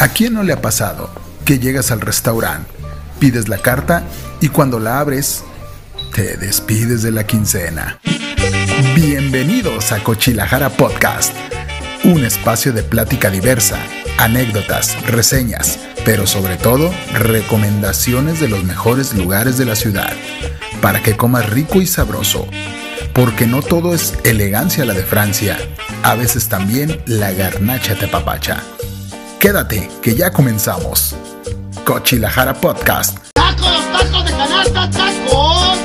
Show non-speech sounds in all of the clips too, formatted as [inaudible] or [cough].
¿A quién no le ha pasado que llegas al restaurante, pides la carta y cuando la abres, te despides de la quincena? Bienvenidos a Cochilajara Podcast, un espacio de plática diversa, anécdotas, reseñas, pero sobre todo recomendaciones de los mejores lugares de la ciudad, para que comas rico y sabroso. Porque no todo es elegancia la de Francia, a veces también la garnacha te papacha. Quédate, que ya comenzamos. Cochilajara Podcast. ¡Tacos, tacos de canasta, tacos!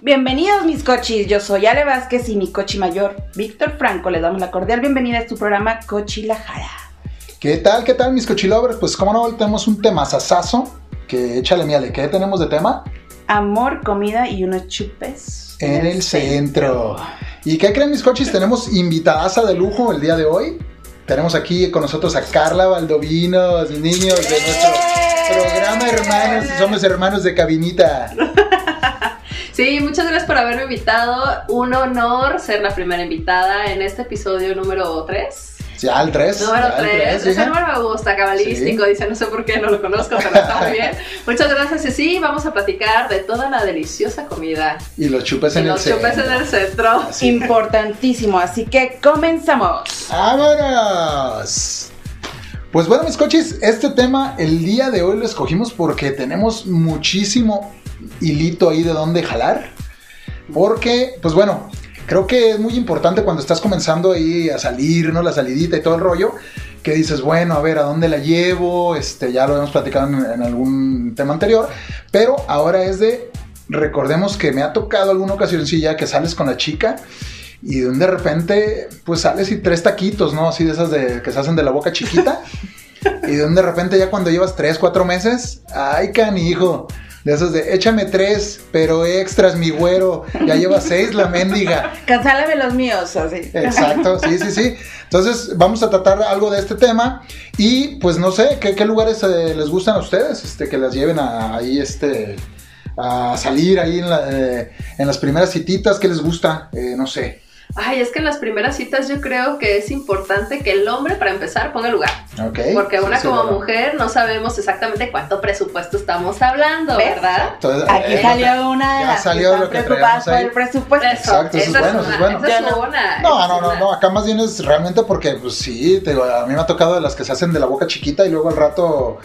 Bienvenidos mis cochis, yo soy Ale Vázquez y mi cochi mayor, Víctor Franco. Les damos la cordial bienvenida a su programa Cochilajara. ¿Qué tal, qué tal mis cochilovers? Pues como no, hoy tenemos un tema sasazo, que échale miale, ¿qué tenemos de tema? Amor, comida y unos chupes. En el centro. ¿Y qué creen mis cochis? Tenemos invitadaza de lujo el día de hoy. Tenemos aquí con nosotros a Carla Valdovinos, niños de nuestro programa Hermanos, somos hermanos de cabinita. [laughs] Sí, muchas gracias por haberme invitado. Un honor ser la primera invitada en este episodio número 3. Ya, el 3. Número 3. Ese número me gusta, cabalístico. Dice, no sé por qué, no lo conozco, pero está muy bien. [laughs] Muchas gracias. Y sí, vamos a platicar de toda la deliciosa comida. Y los chupes Y en el los centro. chupes en el centro. Importantísimo, así que comenzamos. ¡Vámonos! Pues bueno, mis coches, este tema el día de hoy lo escogimos porque tenemos muchísimo hilito ahí de dónde jalar. Porque, pues bueno, creo que es muy importante cuando estás comenzando ahí a salir, ¿no? La salidita y todo el rollo, que dices, bueno, a ver, ¿a dónde la llevo? Este, ya lo hemos platicado en, en algún tema anterior, pero ahora es de, recordemos que me ha tocado alguna ocasión, sí, ya que sales con la chica y de un de repente, pues sales y tres taquitos, ¿no? Así de esas de, que se hacen de la boca chiquita. [laughs] y de un de repente ya cuando llevas tres, cuatro meses, ay canijo. De esos de, échame tres, pero extras, mi güero. Ya lleva seis la mendiga. Cansálame los míos, así. Exacto, sí, sí, sí. Entonces vamos a tratar algo de este tema y pues no sé, ¿qué, qué lugares eh, les gustan a ustedes? Este, que las lleven a, ahí, este, a salir ahí en, la, eh, en las primeras cititas, ¿qué les gusta? Eh, no sé. Ay, es que en las primeras citas yo creo que es importante que el hombre, para empezar, ponga lugar. Ok. Porque una Sí, como mujer no sabemos exactamente cuánto presupuesto estamos hablando, ¿Ves? ¿verdad? Entonces, Aquí eh, salió una de ya las salió lo que preocupadas por el presupuesto. Eso, Exacto, eso es esa bueno, es eso es una, bueno. esa Yo es no. una, No, no, no, no, acá más bien es realmente porque, pues sí, te digo, a mí me ha tocado de las que se hacen de la boca chiquita y luego al rato,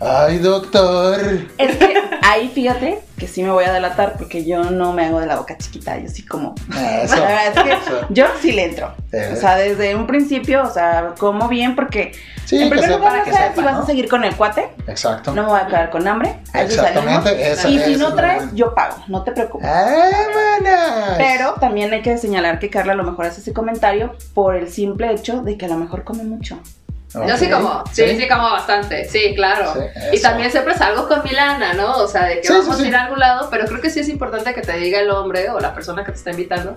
ay, doctor. Es que ahí fíjate que sí me voy a delatar porque yo no me hago de la boca chiquita, yo sí como. Ah, [laughs] Eso, es que eso. yo sí le entro. Eh. O sea, desde un principio, o sea, como bien porque Sí, en primer lugar no si vas a seguir con el cuate, Exacto. no me voy a quedar con hambre. eso Exactamente, Y si no traes, yo pago, no te preocupes. ¡Vámonos! Pero también hay que señalar que Carla a lo mejor hace ese comentario por el simple hecho de que a lo mejor come mucho. Yo sí como, sí, sí, como bastante, sí, claro. Sí, y también siempre salgo con mi lana, ¿no? O sea, de que Sí, vamos a ir a algún lado, pero creo que sí es importante que te diga el hombre o la persona que te está invitando,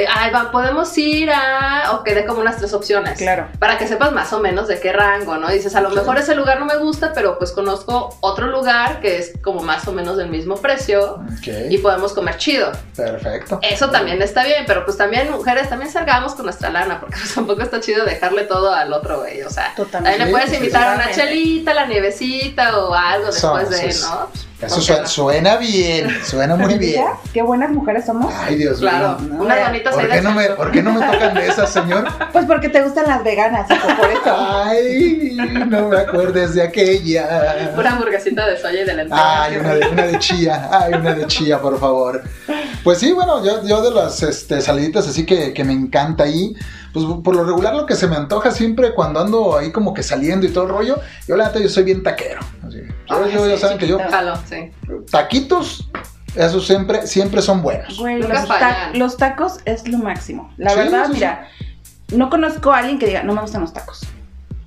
de, ay, va, podemos ir a, o que dé como unas tres opciones. Claro. Para que sepas más o menos de qué rango, ¿no? Dices, a lo Sí. mejor ese lugar no me gusta, pero pues conozco otro lugar que es como más o menos del mismo precio Ok, y podemos comer chido. perfecto. Eso también está bien, pero pues también mujeres también salgamos con nuestra lana, porque pues tampoco está chido dejarle todo al otro güey, o sea, Totalmente. también le puedes Sí, invitar a una chelita, la nievecita o algo después de, ¿no? Eso ¿Por qué suena, bien, suena muy bien. ¿Ya? Qué buenas mujeres somos. Ay, Dios Claro, mío. No, unas bonitas ¿Por qué, no me. ¿Por qué no me tocan de esas, señor? [laughs] Pues porque te gustan las veganas, por eso. Ay, no me acuerdes de aquella. Una hamburguesita de soya y de lentejas. Ay, una de, una de chía, ay, una de chía, por favor. Pues sí, bueno, yo, yo de las este, saliditas así que, que me encanta ahí, pues por lo regular lo que se me antoja siempre cuando ando ahí como que saliendo y todo el rollo, yo la neta yo soy bien taquero. así. Yo, Ay, yo- ya sí, saben que yo. Jalo, sí. taquitos, esos siempre, siempre son buenos. Güey, los, ta- los tacos es lo máximo. La Sí, verdad, mira, no conozco a alguien que diga, no me gustan los tacos.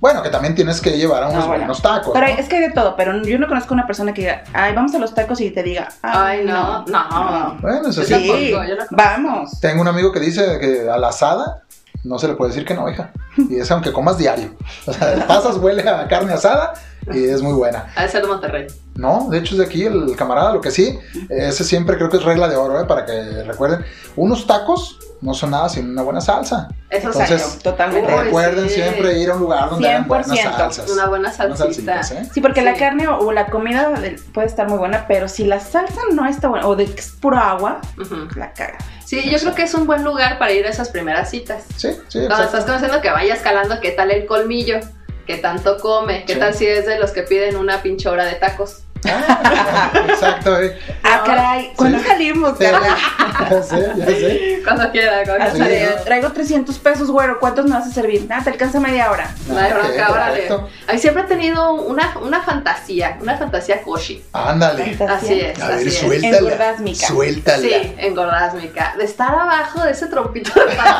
Bueno, que también tienes que llevar a unos No, bueno. buenos tacos. Pero ¿no? es que hay de todo, pero yo no conozco a una persona que diga, ay, vamos a los tacos y te diga, Ay, no, no. Bueno, eso sí. tampoco, yo no vamos. Tengo un amigo que dice que a la asada no se le puede decir que no, hija. Y es aunque comas diario. O sea, pasas, huele a carne asada y es muy buena. De ser de Monterrey. No, de hecho es de aquí el camarada, lo que sí, ese siempre creo que es regla de oro, ¿eh? para que recuerden. Unos tacos no son nada sin una buena salsa. Eso Entonces, totalmente. Recuerden sí. siempre ir a un lugar donde hagan buenas 100%. salsas. Una buena Buenas salsita. salsitas, ¿eh? Sí, porque la carne o, la comida puede estar muy buena, pero si la salsa no está buena, o de que es puro agua, Ujú. la caga. Sí, yo creo que es un buen lugar para ir a esas primeras citas. Sí, sí, Cuando exacto. estás conociendo que vaya escalando qué tal el colmillo, qué tanto come, qué Sí. tal si es de los que piden una pinche hora de tacos. Ah, exacto, eh. Ah, caray, ¿cuándo Sí. salimos, Sí, ya sé, ya sé. Cuando quiera, cuando Sí, traigo 300 pesos, güero, ¿cuántos me vas a servir? Nada, te alcanza media hora. Ah, órale. perfecto. Ay, siempre he tenido una, una fantasía, una fantasía koshi. Ándale. Así es, A ver, así es. suéltala. Engordásmica. Suéltala. Sí, engordásmica. De estar abajo de ese trompito de pan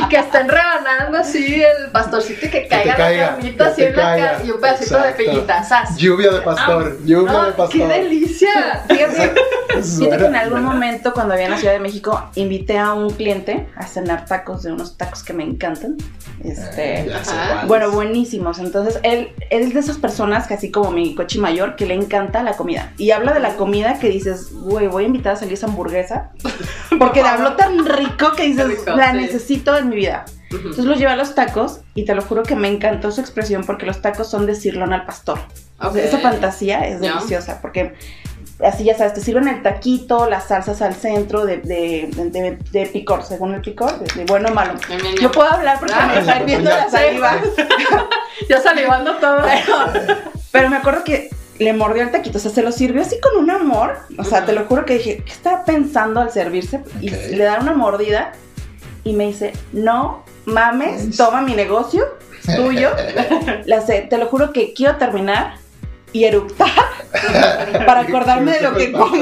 y que estén rebanando así el pastorcito y que caiga la caiga, carnita que así en la cara y un pedacito Exacto. de. ¡Sas! Lluvia de pastor, lluvia No, de pastor. ¡Qué delicia! Fíjate, [laughs] fíjate que en algún momento cuando había en la Ciudad de México invité a un cliente a cenar tacos de unos tacos que me encantan. Este, Eh. Bueno, buenísimos. Entonces, él, él es de esas personas que así como mi coche mayor, que le encanta la comida. Y habla de la comida que dices, güey, voy a invitar a salir esa hamburguesa. [laughs] Porque le habló tan rico que dices, Rico, la sí. necesito en mi vida. Entonces los llevé a los tacos y te lo juro que me encantó su expresión porque los tacos son de sirlón al pastor. Esa fantasía es deliciosa porque así ya sabes, te sirven el taquito, las salsas al centro de, de, de- de picor, según el picor, de, de bueno o malo. Yo puedo hablar porque Ah, me está hirviendo ya la saliva. [laughs] Ya salivando todo. Pero, pero me acuerdo que le mordió el taquito, o sea, se lo sirvió así con un amor. O sea, te lo juro que dije, ¿qué estaba pensando al servirse? Y le da una mordida y me dice, no mames, toma mi negocio, es tuyo. [laughs] La sé, te lo juro que quiero terminar y eructar para acordarme de lo que comí.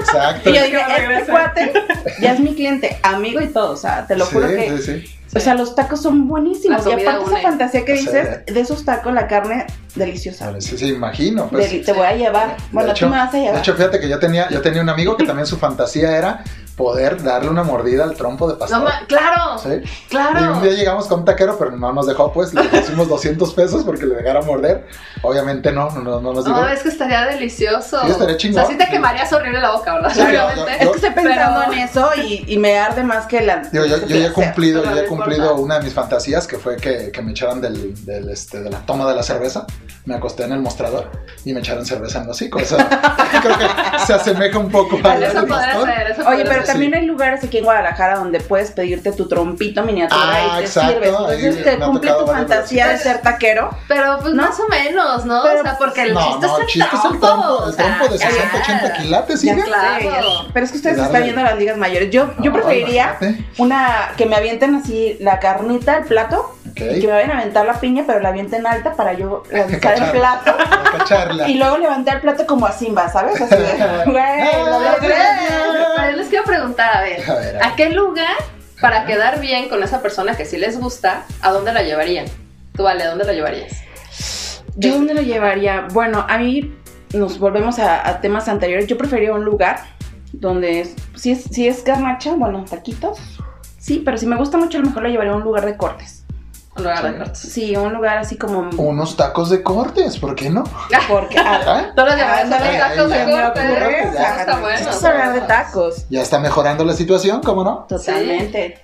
Exacto. Y yo dije, este cuate ya es mi cliente, amigo y todo, o sea, te lo Sí, juro que... sí, sí. O sea, los tacos son buenísimos. Y aparte esa fantasía que O sea, dices, de esos tacos, la carne deliciosa. Sí, sí, imagino. Pues, te voy a llevar. Bueno, de hecho, tú me vas a de llevar. hecho, fíjate que yo tenía, yo tenía un amigo que también su fantasía era poder darle una mordida al trompo de pastor. No, claro, ¿Sí? Y un claro. día llegamos con un taquero, pero no nos dejó, pues le pusimos [laughs] 200 pesos porque le dejara morder. Obviamente no, no, no, no nos dijo. No, es que estaría delicioso. Sí, estaría chingón. O sea, sí te quemarías horrible la boca, ¿verdad? Sí, Obviamente. yo- Es que estoy pensando Pero- en eso y, y me arde más que la. Digo, yo, yo ya he cumplido, yo ya he cumplido una de mis fantasías que fue que, que me echaran del, del, este, de la toma de la cerveza. Me acosté en el mostrador y me echaron cerveza en el hocico. Eso [laughs] creo que se asemeja un poco a la Eso podría ser, eso Oye, pero también hay lugares aquí en Guadalajara donde puedes pedirte tu trompito miniatura Ah, y te exacto, sirves. Entonces te ha cumple tu fantasía de ser taquero. Pero pues ¿No? más o menos, ¿no? Pero- o sea, porque el No, chiste no, es el el chiste es el trompo, o el de. 60, 80 quilates, ¿sí? Claro. Pero es que ustedes están a las ligas mayores. Yo, yo preferiría una que me avienten así la carnita, el plato, y que me vayan a aventar la piña, pero la avienten alta para yo [laughs] lanzar el plato. Y luego levantar el plato como a Simba, ¿sabes? Así de, [laughs] güey, lo logré. Les quiero preguntar, a ver, A ver, a ver. ¿a qué lugar para quedar bien con esa persona que sí les gusta, a dónde la llevarían? Tú, vale, ¿a dónde la llevarías? ¿Yo dónde lo llevaría? Bueno, a mí nos volvemos a, a temas anteriores. Yo prefería un lugar donde, es- si es, si es garnacha, bueno, taquitos. Sí, pero si me gusta mucho, a lo mejor lo llevaría a un lugar de cortes. Un lugar de Sí. cortes. Sí, un lugar así como... Unos tacos de cortes, ¿por qué no? Porque... ah, ¿Ah? Todos los tacos de ya me corte. ocurre, Eso o sea, está bueno. Vamos a hablar de tacos. Ya está mejorando la situación, ¿cómo no? Totalmente.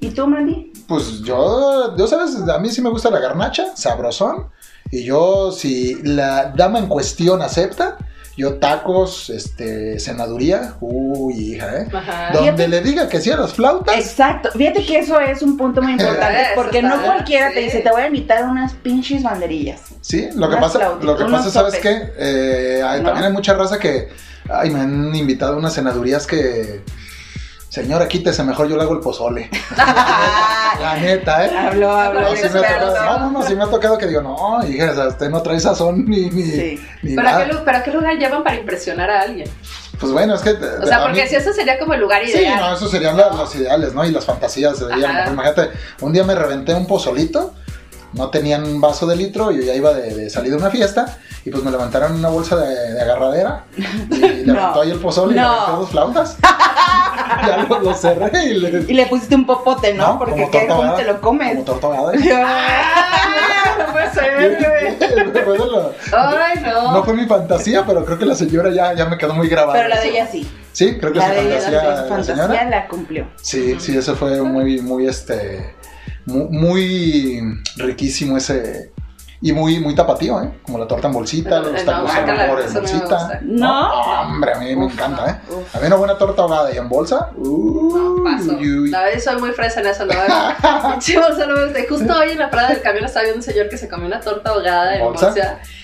¿Y tú, Mandy? Pues yo, yo sabes, a mí sí me gusta la garnacha, sabrosón. Y yo, si la dama en cuestión acepta, yo tacos, este, senaduría, uy, hija, ¿eh? Ajá. Donde Fíjate- le diga que sí a las flautas. Exacto. Fíjate que eso es un punto muy [laughs] importante porque no cualquiera te dice, te voy a invitar unas pinches banderillas. Sí, lo que pasa, lo que pasa ¿sabes qué? Eh, hay- ¿No? También hay mucha raza que, ay, me han invitado a unas senadurías que, señora, quítese, mejor yo le hago el pozole. [laughs] La neta, ¿eh? Habló, habló No, sí me tocado, no, no, no, sí me ha tocado que digo, no, hija, o sea, usted no trae sazón ni, ni, Sí. ni ¿Pero a, nada. qué, lu- pero a qué lugar llevan para impresionar a alguien? Pues bueno, es que... O sea, porque si eso sería como el lugar Sí, ideal. no, esos serían la- los ideales, ¿no? Y las fantasías. ella, Ajá. Imagínate, un día me reventé un pozolito, no tenían un vaso de litro, yo ya iba de, de salir de una fiesta, y pues me levantaron una bolsa de, de agarradera, y [laughs] No. levantó ahí el pozole y No. aventé dos flautas. [laughs] ya lo, lo cerré y le. Y le pusiste un popote, ¿no? Porque Como ¿qué? ¿cómo te lo comes? Como torta ahogada. [laughs] ¡Ah! No [laughs] Ay, no. No fue mi fantasía, pero creo que la señora ya, ya me quedó muy grabada. Pero la de ella sí. Sí, creo que La su fantasía, la la fantasía señora. la cumplió. Sí, sí, eso fue muy, muy, este, muy, muy riquísimo ese, y muy, muy tapatío, ¿eh? Como la torta en bolsita, No, los no, tacos guácala, amor en no bolsita. ¿No? hombre, a mí me Uf, encanta, ¿eh? uf. A mí una buena torta ahogada y en bolsa, No, uh, paso. uy. La verdad, soy muy fresa en eso, [laughs] ¿no? Bolsa no me gusta. Y Justo hoy en la parada del camión estaba viendo un señor que se comió una torta ahogada en ¿Bolsa?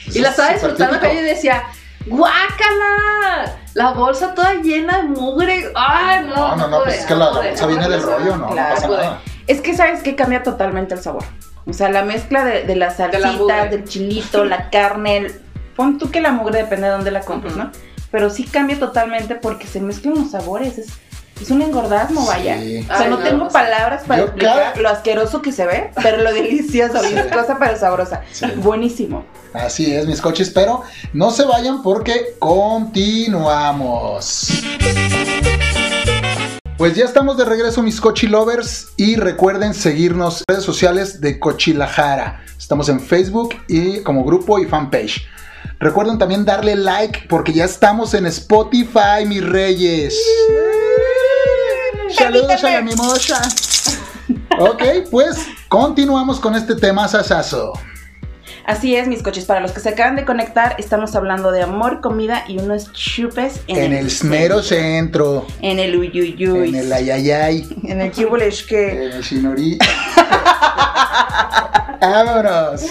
Y la es estaba disfrutando acá y decía, ¡guácala! La bolsa toda llena de mugre. ¡Ay, no! No, no, no, pues es que la, bolsa viene del rollo, no, no pasa nada. Es que sabes que cambia totalmente el sabor. O sea, la mezcla de, de las salsitas, del chilito, la carne. el- Pon tú que la mugre depende de dónde la compres. ¿no? Pero sí cambia totalmente porque se mezclan los sabores. Es, es un engordazmo, vaya. Sí. O sea, Ay, no, no, tengo no palabras para Yo explicar cada- lo asqueroso que se ve, pero lo delicioso, [laughs] Sí. viscosa pero sabrosa. Sí. Buenísimo. Así es, mis coches, pero no se vayan porque continuamos. Pues ya estamos de regreso, mis cochi lovers, y recuerden seguirnos en redes sociales de Cochilajara. Estamos en Facebook y como grupo y fanpage. Recuerden también darle like porque ya estamos en Spotify, mis reyes. Saludos a la mimosa. Ok, pues continuamos con este tema sasazo. Así es, mis coches. Para los que se acaban de conectar, estamos hablando de amor, comida y unos chupes en, En el mero centro. En el uyuyuy. En el ayayay. En el kibulesh que. En el shinorí. [laughs] Vámonos.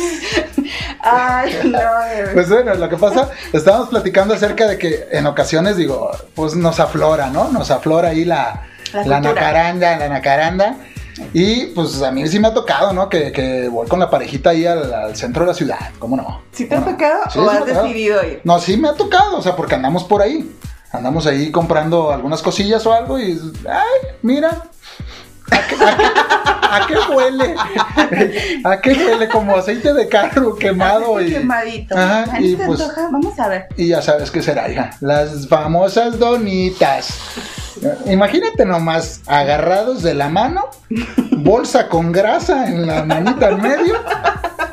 Ay, no. bebé. Pues bueno, lo que pasa, estábamos platicando acerca de que en ocasiones, digo, pues nos aflora, ¿no? Nos aflora ahí la, La la, nacaranda, la nacaranda. Y pues a mí sí me ha tocado, ¿no? Que, que voy con la parejita ahí al, al centro de la ciudad, ¿cómo no? ¿Sí te ha tocado Sí, o sí has decidido ir? No, sí me ha tocado, o sea, porque andamos por ahí. Andamos ahí comprando algunas cosillas o algo y, ay, mira. ¿A qué, a qué- a qué huele? ¿A qué huele? Como aceite de carro quemado y, Quemadito. Ajá, y ¿te pues- antoja? Vamos a ver. y ya sabes qué será, hija. Las famosas donitas. Imagínate nomás, agarrados de la mano, bolsa con grasa en la manita en medio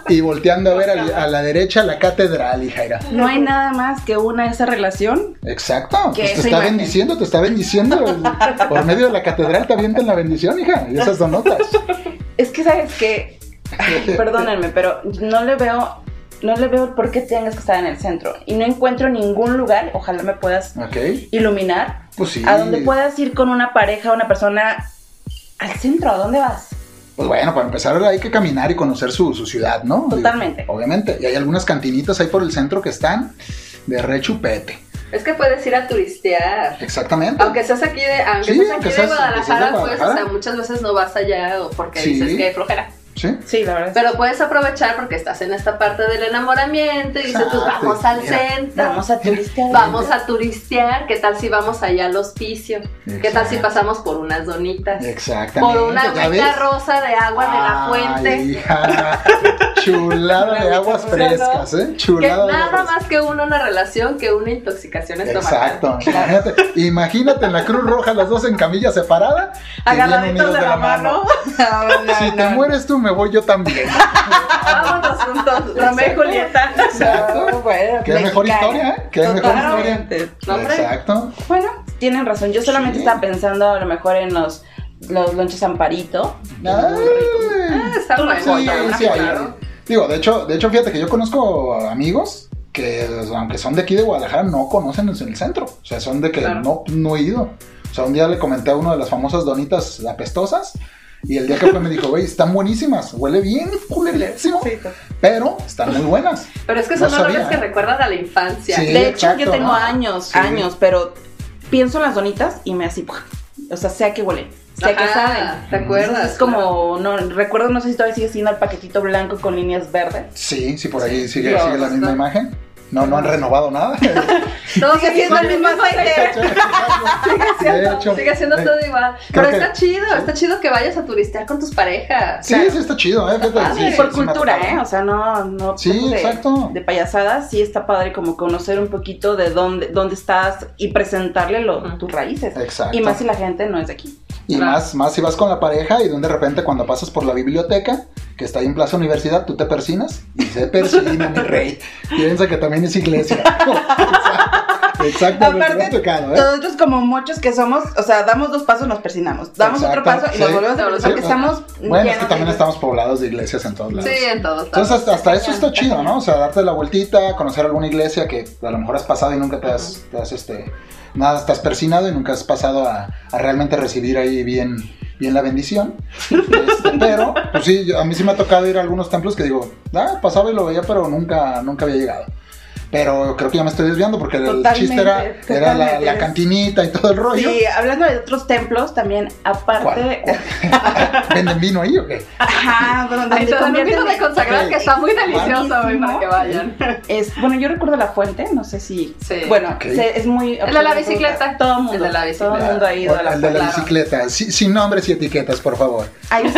y volteando a ver a, a la derecha la catedral, hija. era. No hay nada más que una esa relación. Exacto. Que pues te está imagen. bendiciendo, te está bendiciendo. Por medio de la catedral te avientan la bendición, hija. Y esas donotas. Es que sabes que, [laughs] perdónenme, pero no le veo, no le veo por qué tengas que estar en el centro y no encuentro ningún lugar. Ojalá me puedas iluminar Pues sí. a donde puedas ir con una pareja, una persona al centro. ¿A dónde vas? Pues bueno, para empezar hay que caminar y conocer su, su ciudad, ¿no? Digo, Totalmente. obviamente. Y hay algunas cantinitas ahí por el centro que están de rechupete. Es que puedes ir a turistear. Exactamente. Aunque seas aquí de, aunque Sí, seas aunque aquí de seas- aunque seas de Guadalajara, pues, o Guadalajara. sea, muchas veces no vas allá o porque Sí. dices que hay flojera. Sí. Sí, la verdad. Pero puedes aprovechar porque estás en esta parte del enamoramiento y dices, pues vamos al centro. Vamos a [laughs] turistear. Vamos a turistear, ¿qué tal si vamos allá al hospicio? ¿Qué tal si pasamos por unas donitas? Exactamente. Por una ¿ya agüita rosa de agua de la fuente. hija. [laughs] Chulada de aguas frescas, ¿eh? Que Chulada de nada aguas más que una, una relación que una intoxicación estomacal. Exacto. Imagínate, imagínate en la Cruz Roja, las dos en camilla separada, que bien Agarraditos de la mano. [laughs] No, no, Si te no. mueres tú, me voy yo también. Vámonos juntos. Romeo y Julieta. Exacto. No, bueno, Qué mejor mexicana. historia, ¿eh? Qué mejor historia. No. Exacto. Bueno, tienen razón. Yo solamente Sí. estaba pensando a lo mejor en los, los lonches Amparito. Ay. Ah, está bueno. Sí, sí, claro. Digo, de hecho, de hecho, fíjate que yo conozco amigos que, aunque son de aquí de Guadalajara, no conocen el el centro. O sea, son de que Claro. no, no he ido. O sea, un día le comenté a uno de las famosas donitas apestosas. Y el día que fue me dijo, güey, están buenísimas. Huele bien, culerísimo. Sí. Pero están muy buenas. Pero es que No son olores sabía, que ¿eh? recuerdan a la infancia. Sí. De hecho, exacto, yo tengo ¿no? años, Sí. años, pero pienso en las donitas y me así, o sea, sé a qué huelen, sé Ajá, saben. ¿Te acuerdas? Entonces, es como, no, recuerdo, no sé si todavía sigue siendo el paquetito blanco con líneas verdes. Sí, sí, por ahí sigue, Dios, sigue la misma ¿no? imagen. No, no han renovado nada. Todo Sigue siendo el mismo aceite. Sigue siendo, todo igual. Pero está chido, está chido que vayas a turistear con tus parejas. Sí, sí está chido, ¿eh? Por cultura. ¿eh? O sea, no, no Sí, de, exacto. de payasadas, sí está padre como conocer un poquito de dónde, dónde estás y presentarle tus raíces. Exacto. Y más si la gente no es de aquí. Y más, más si vas con la pareja y de repente cuando pasas por la biblioteca, que está ahí en Plaza Universidad, tú te persinas y se persina, mi rey. [laughs] Piensa que también es iglesia. [laughs] Exacto, me ha Aparte, tocado, ¿eh? nosotros como muchos que somos, o sea, damos dos pasos, nos persinamos. Damos otro Exacto, paso y nos sí. volvemos a porque sí. estamos Bueno, es que también de- estamos poblados de iglesias en todos lados. Sí, en todos Entonces lados. hasta, hasta eso está chido, ¿no? O sea, darte la vueltita, conocer alguna iglesia que a lo mejor has pasado y nunca te has, te has, este, nada, estás persinado y nunca has pasado a, a realmente recibir ahí bien, bien la bendición. Este, [laughs] pero, pues sí, yo- a mí sí me ha tocado ir a algunos templos que digo, ah, pasaba y lo veía, pero nunca, nunca había llegado. Pero creo que ya me estoy desviando porque el chiste era, era la, cantinita y todo el rollo. Sí, hablando de otros templos, también, aparte. [laughs] ¿Venden vino ahí o qué? Ajá, donde convierten vino de consagrado que está muy delicioso, Buenísimo. para que vayan. Es, bueno, yo recuerdo la fuente, no sé si. Sí. Bueno, se- es muy. El de la bicicleta. Todo el mundo. El de la Todo bicicleta. el mundo ha ido a la el de la claro. bicicleta, sí- sin nombres y etiquetas, por favor. Ahí,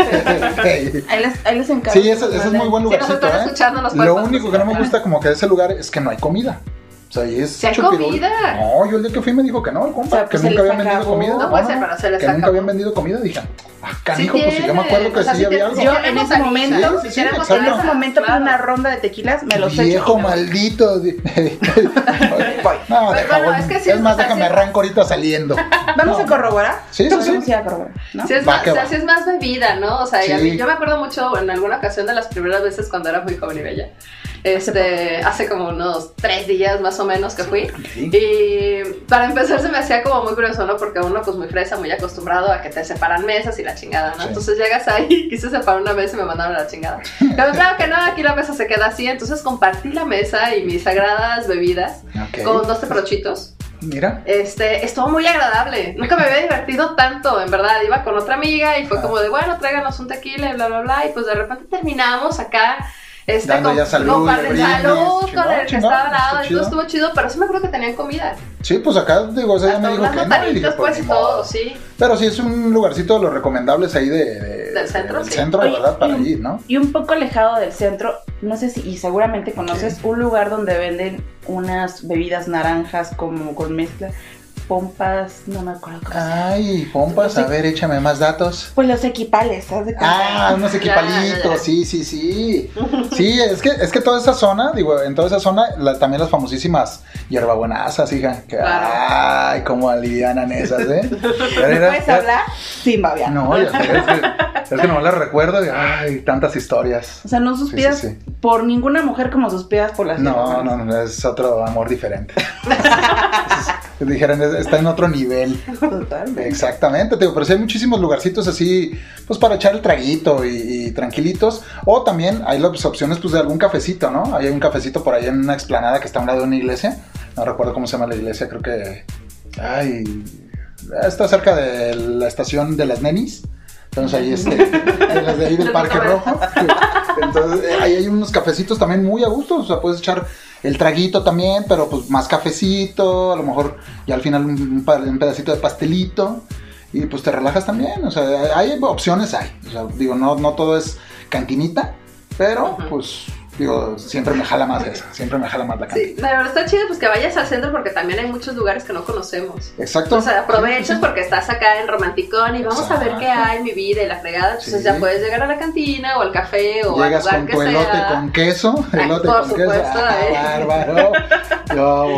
Hey. [laughs] ahí les, ahí les encargo. Sí, ese, ese es muy buen Si nos lugarcito, están ¿eh? escuchando, nos pueden Lo único que no me gusta como que de ese lugar es que no hay comida. O sea, y es ¿Sí hay chupirul. comida? No, yo el día que fui me dijo que no, el compa, O sea, que pues se nunca habían vendido comida. No puede ser, pero se les Que nunca acabó. habían vendido comida, dije, ah, canijo, Sí pues sí, yo me acuerdo que o sea, sí había algo. Yo en ese momento, Sí, sí, sí, tenemos exacto. En ese momento, claro. con una ronda de tequilas, me los. Viejo me- maldito. [laughs] Voy. No, deja, bueno, es que sí es es más, déjame arranco ahorita saliendo. Vamos No. a corroborar. Sí, sí, sí. ir a corroborar, ¿no? Sí es, Va más, o sea, sí es más bebida, ¿no? O sea, y a Sí. mí, yo me acuerdo mucho en alguna ocasión de las primeras veces cuando era muy joven y bella. Este, hace como unos tres días más o menos que fui. Y para empezar se me hacía como muy curioso, ¿no? Porque uno pues muy fresa, muy acostumbrado a que te separan mesas y la chingada, ¿no? Sí. Entonces llegas ahí, [laughs] quise separar una mesa y me mandaron a la chingada. Pero claro que no, aquí la mesa se queda así. Entonces compartí la mesa y mis sagradas bebidas Ok. con dos teprochitos. Mira. Este, estuvo muy agradable. Nunca me había divertido tanto, en verdad. Iba con otra amiga y fue Ah. como de, bueno, tráiganos un tequila y bla, bla, bla. Y pues de repente terminamos acá. Este, Dando ya salud, par de brindis, salud chingón, con el que chingón, estaba al lado. todo estuvo chido, pero sí me acuerdo que tenían comida. Sí, pues acá, digo, o sea, ella me dijo que no. y dije, pues, pues, y todo, sí. Pero sí es un lugarcito de los recomendables ahí de, de- Del centro, del sí. centro, Oye, ¿verdad? Para ir, ¿no? Y un poco alejado del centro, no sé si, y seguramente conoces un lugar donde venden unas bebidas naranjas como con mezcla, pompas, no me acuerdo cómo se llama. Ay, pompas, a ver, échame más datos. Pues los equipales, ¿sabes de? Ah, unos equipalitos, ya, ya. sí, sí, sí. Sí, es que, es que toda esa zona, digo, en toda esa zona, la- también las famosísimas hierbabuenasas, hija. Que, Claro. Ay, cómo alivianan esas, ¿eh? [laughs] Pero ¿No puedes hablar sin babear? No, ya sé, es que, es que no las recuerdo y, ay, tantas historias. O sea, no suspiras sí, por ninguna mujer como suspiras por las No, no, no, es otro amor diferente. [laughs] Es- dijeran, es- está en otro nivel. Totalmente. Exactamente, te digo, pero sí hay muchísimos lugarcitos así, pues para echar el traguito y, y tranquilitos. O también hay las opciones pues de algún cafecito, ¿no? Hay un cafecito por ahí en una explanada que está a un lado de una iglesia. No recuerdo cómo se llama la iglesia, creo que... Ay, está cerca de la estación de las nenis. Entonces ahí este, de las de ahí del [laughs] Parque Rojo. [laughs] Entonces eh, ahí hay unos cafecitos también muy a gusto. O sea, puedes echar el traguito también, pero pues más cafecito, a lo mejor y al final un, un pedacito de pastelito. Y pues te relajas también. O sea, hay opciones, hay. O sea, digo, no, no todo es cantinita, pero pues digo, siempre me jala más esa. Siempre me jala más la cantina. Sí, verdad está chido pues que vayas al centro porque también hay muchos lugares que no conocemos. Exacto. O sea, aprovechas Sí, sí, sí. porque estás acá en Romanticón y vamos a ver qué hay, mi vida y la fregada. Entonces Sí. ya puedes llegar a la cantina o al café o al Llegas lugar con que tu elote con queso, Ay, elote por con queso, supuesto, ah, eh. bárbaro. Yo.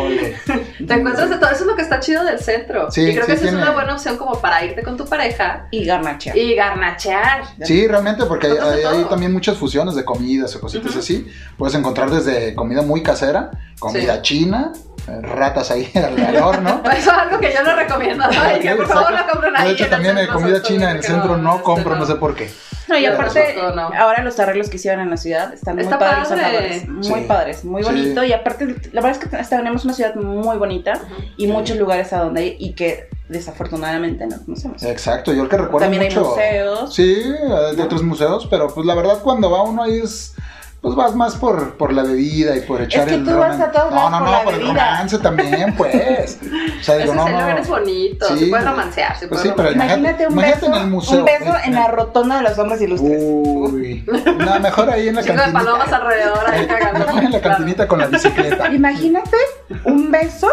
Te encuentras de todo. Eso es lo que está chido del centro. Sí, y creo sí, que esa tiene- es una buena opción como para irte con tu pareja Y garnacha. y garnachear. Sí, realmente, porque hay, también muchas fusiones de comidas o cositas así. Puedes encontrar desde comida muy casera, comida Sí. china, eh, ratas ahí [laughs] al, horno. [laughs] Eso es algo que yo no recomiendo. ¿no? Y que por favor no compren ahí. De hecho, también eh, centro, comida china en el centro no este, compro, no sé por qué. No, y aparte, eso no. ahora los arreglos que hicieron en la ciudad están muy Está padres, padre. sonadores, muy Sí. padres, muy Sí. bonito. Y aparte, la verdad es que tenemos una ciudad muy bonita Ujú. y muchos lugares a donde ir y que desafortunadamente no conocemos. Exacto, yo el que recuerdo También hay mucho. museos. Sí, eh, de otros museos, pero pues la verdad cuando va uno ahí es pues vas más por, por la bebida y por echar que el tú vas a todos No, lados no, por no, la por el bebida. romance también, pues. O sea, [laughs] digo, Ese no, no. eres bonito, Sí. se puede romancear, se Pues puede sí, pero romancear. Imagínate un Imagínate beso, en el museo. un beso Eh, en la rotonda de los hombres ilustres. Uy. [laughs] No, mejor ahí en la Chico de cantinita. palomas alrededor, ahí cagando. Mejor [laughs] en la cantinita con la bicicleta. Imagínate un beso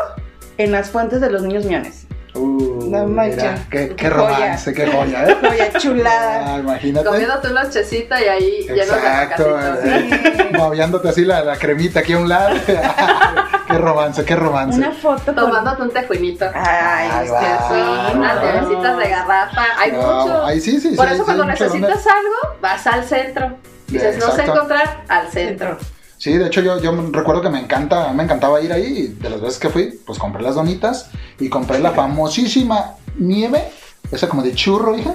en las fuentes de los niños miones. Uh, No manches. qué, qué Qué joya. romance, qué joya, ¿eh? [laughs] Oye, chulada. Ah, imagínate. Comiendo tu lonchecita y ahí llenos de Exacto, eh, moviéndote así la, la cremita aquí a un lado. [laughs] qué romance, qué romance. Una foto con... Tomándote un tejuinito. Ay, Ay, es va. que Sí, unas cervecitas de garrafa. Hay No, mucho. ahí sí, sí, Por sí, eso sí, cuando necesitas algo, vas al centro. Dices, no sé encontrar, al centro. Sí, de hecho yo, yo recuerdo que me encanta, me encantaba ir ahí y de las veces que fui, pues compré las donitas y compré la famosísima nieve, esa como de churro, hija,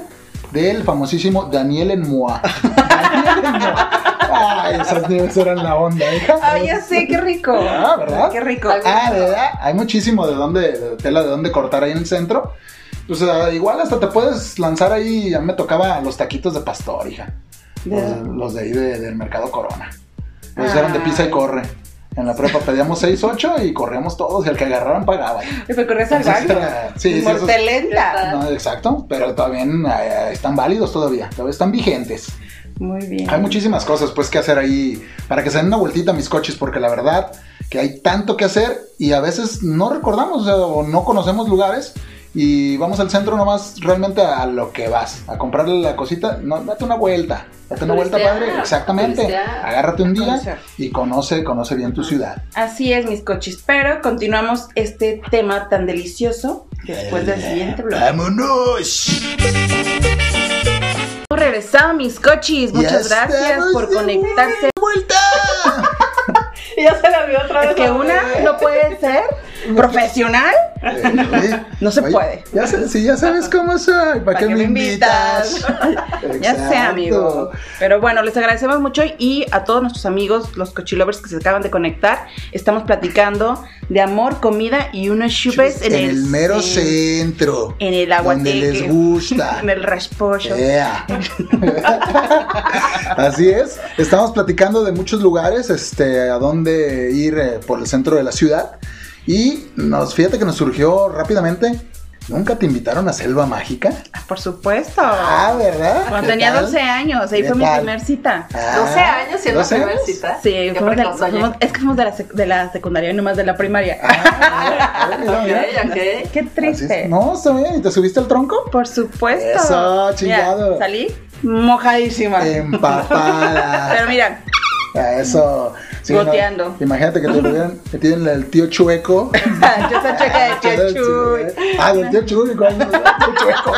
del famosísimo Daniel en Moa. [laughs] Daniel en Moa. Ay, esas nieves eran la onda, hija. Ay, ya sé, qué rico. Ah, ¿verdad? Qué rico. Ah, de verdad, hay muchísimo de dónde, de tela de dónde cortar ahí en el centro. Pues ah, igual hasta te puedes lanzar ahí, a mí me tocaba los taquitos de pastor, hija. Los, los de ahí de- del Mercado Corona. Los Ay. eran de pisa y corre. En la prepa pedíamos 6, 8 y corríamos todos y el que agarraran pagaba. Y fue correr al Entonces baño. era- sí, sí, esos-. No, exacto, pero todavía eh, están válidos todavía, todavía están vigentes. Muy bien. Hay muchísimas cosas pues que hacer ahí para que se den una vueltita a mis coches porque la verdad que hay tanto que hacer y a veces no recordamos o, sea, o no conocemos lugares y vamos al centro nomás realmente a lo que vas, a comprarle la cosita, no, date una vuelta, date una vuelta padre, exactamente, agárrate un día Conocer. y conoce, conoce bien tu ciudad. Así es, mis coches. Pero continuamos este tema tan delicioso después del siguiente blog. ¡Vámonos! Hemos regresado, mis cochis. Muchas Ya gracias por conectarse. ¡Vuelta! Y [laughs] ya se la vio otra vez. Es que una no puede ser [laughs] profesional. Eh, No se oye, puede. Ya sí, ya sabes cómo soy, ¿para qué me invitas? [laughs] Ya sé, amigo. Pero bueno, les agradecemos mucho y a todos nuestros amigos, los cochilovers que se acaban de conectar, estamos platicando de amor, comida y unos chupes en, en, el, mero centro. En el Donde aguateque. les gusta. [laughs] En el raspocho. Ea. Así es. Estamos platicando de muchos lugares, este, a dónde ir eh, por el centro de la ciudad. Y nos, fíjate que nos surgió rápidamente. ¿Nunca te invitaron a Selva Mágica? Por supuesto. Ah, ¿verdad? Cuando ¿Qué tenía tal? 12 años, ahí ¿Qué fue mi primer cita. Ah, 12 años siendo 12 primer cita. Sí, fuimos de, fuimos- es que fuimos de la, sec- de la secundaria y no más de la primaria. Ah, mira, mira. Ok, ok. Qué triste. es. No, está bien. ¿Y te subiste al tronco? Por supuesto. Eso, Mira, chingado. salí mojadísima. Empapada. Pero mira, Ah, Eso. Sí, Goteando. no, imagínate que te lo hubieran metido en el tío chueco. [laughs] yo soy checa de tío Chuy. Ah, del tío Chuy, [laughs] tío chueco.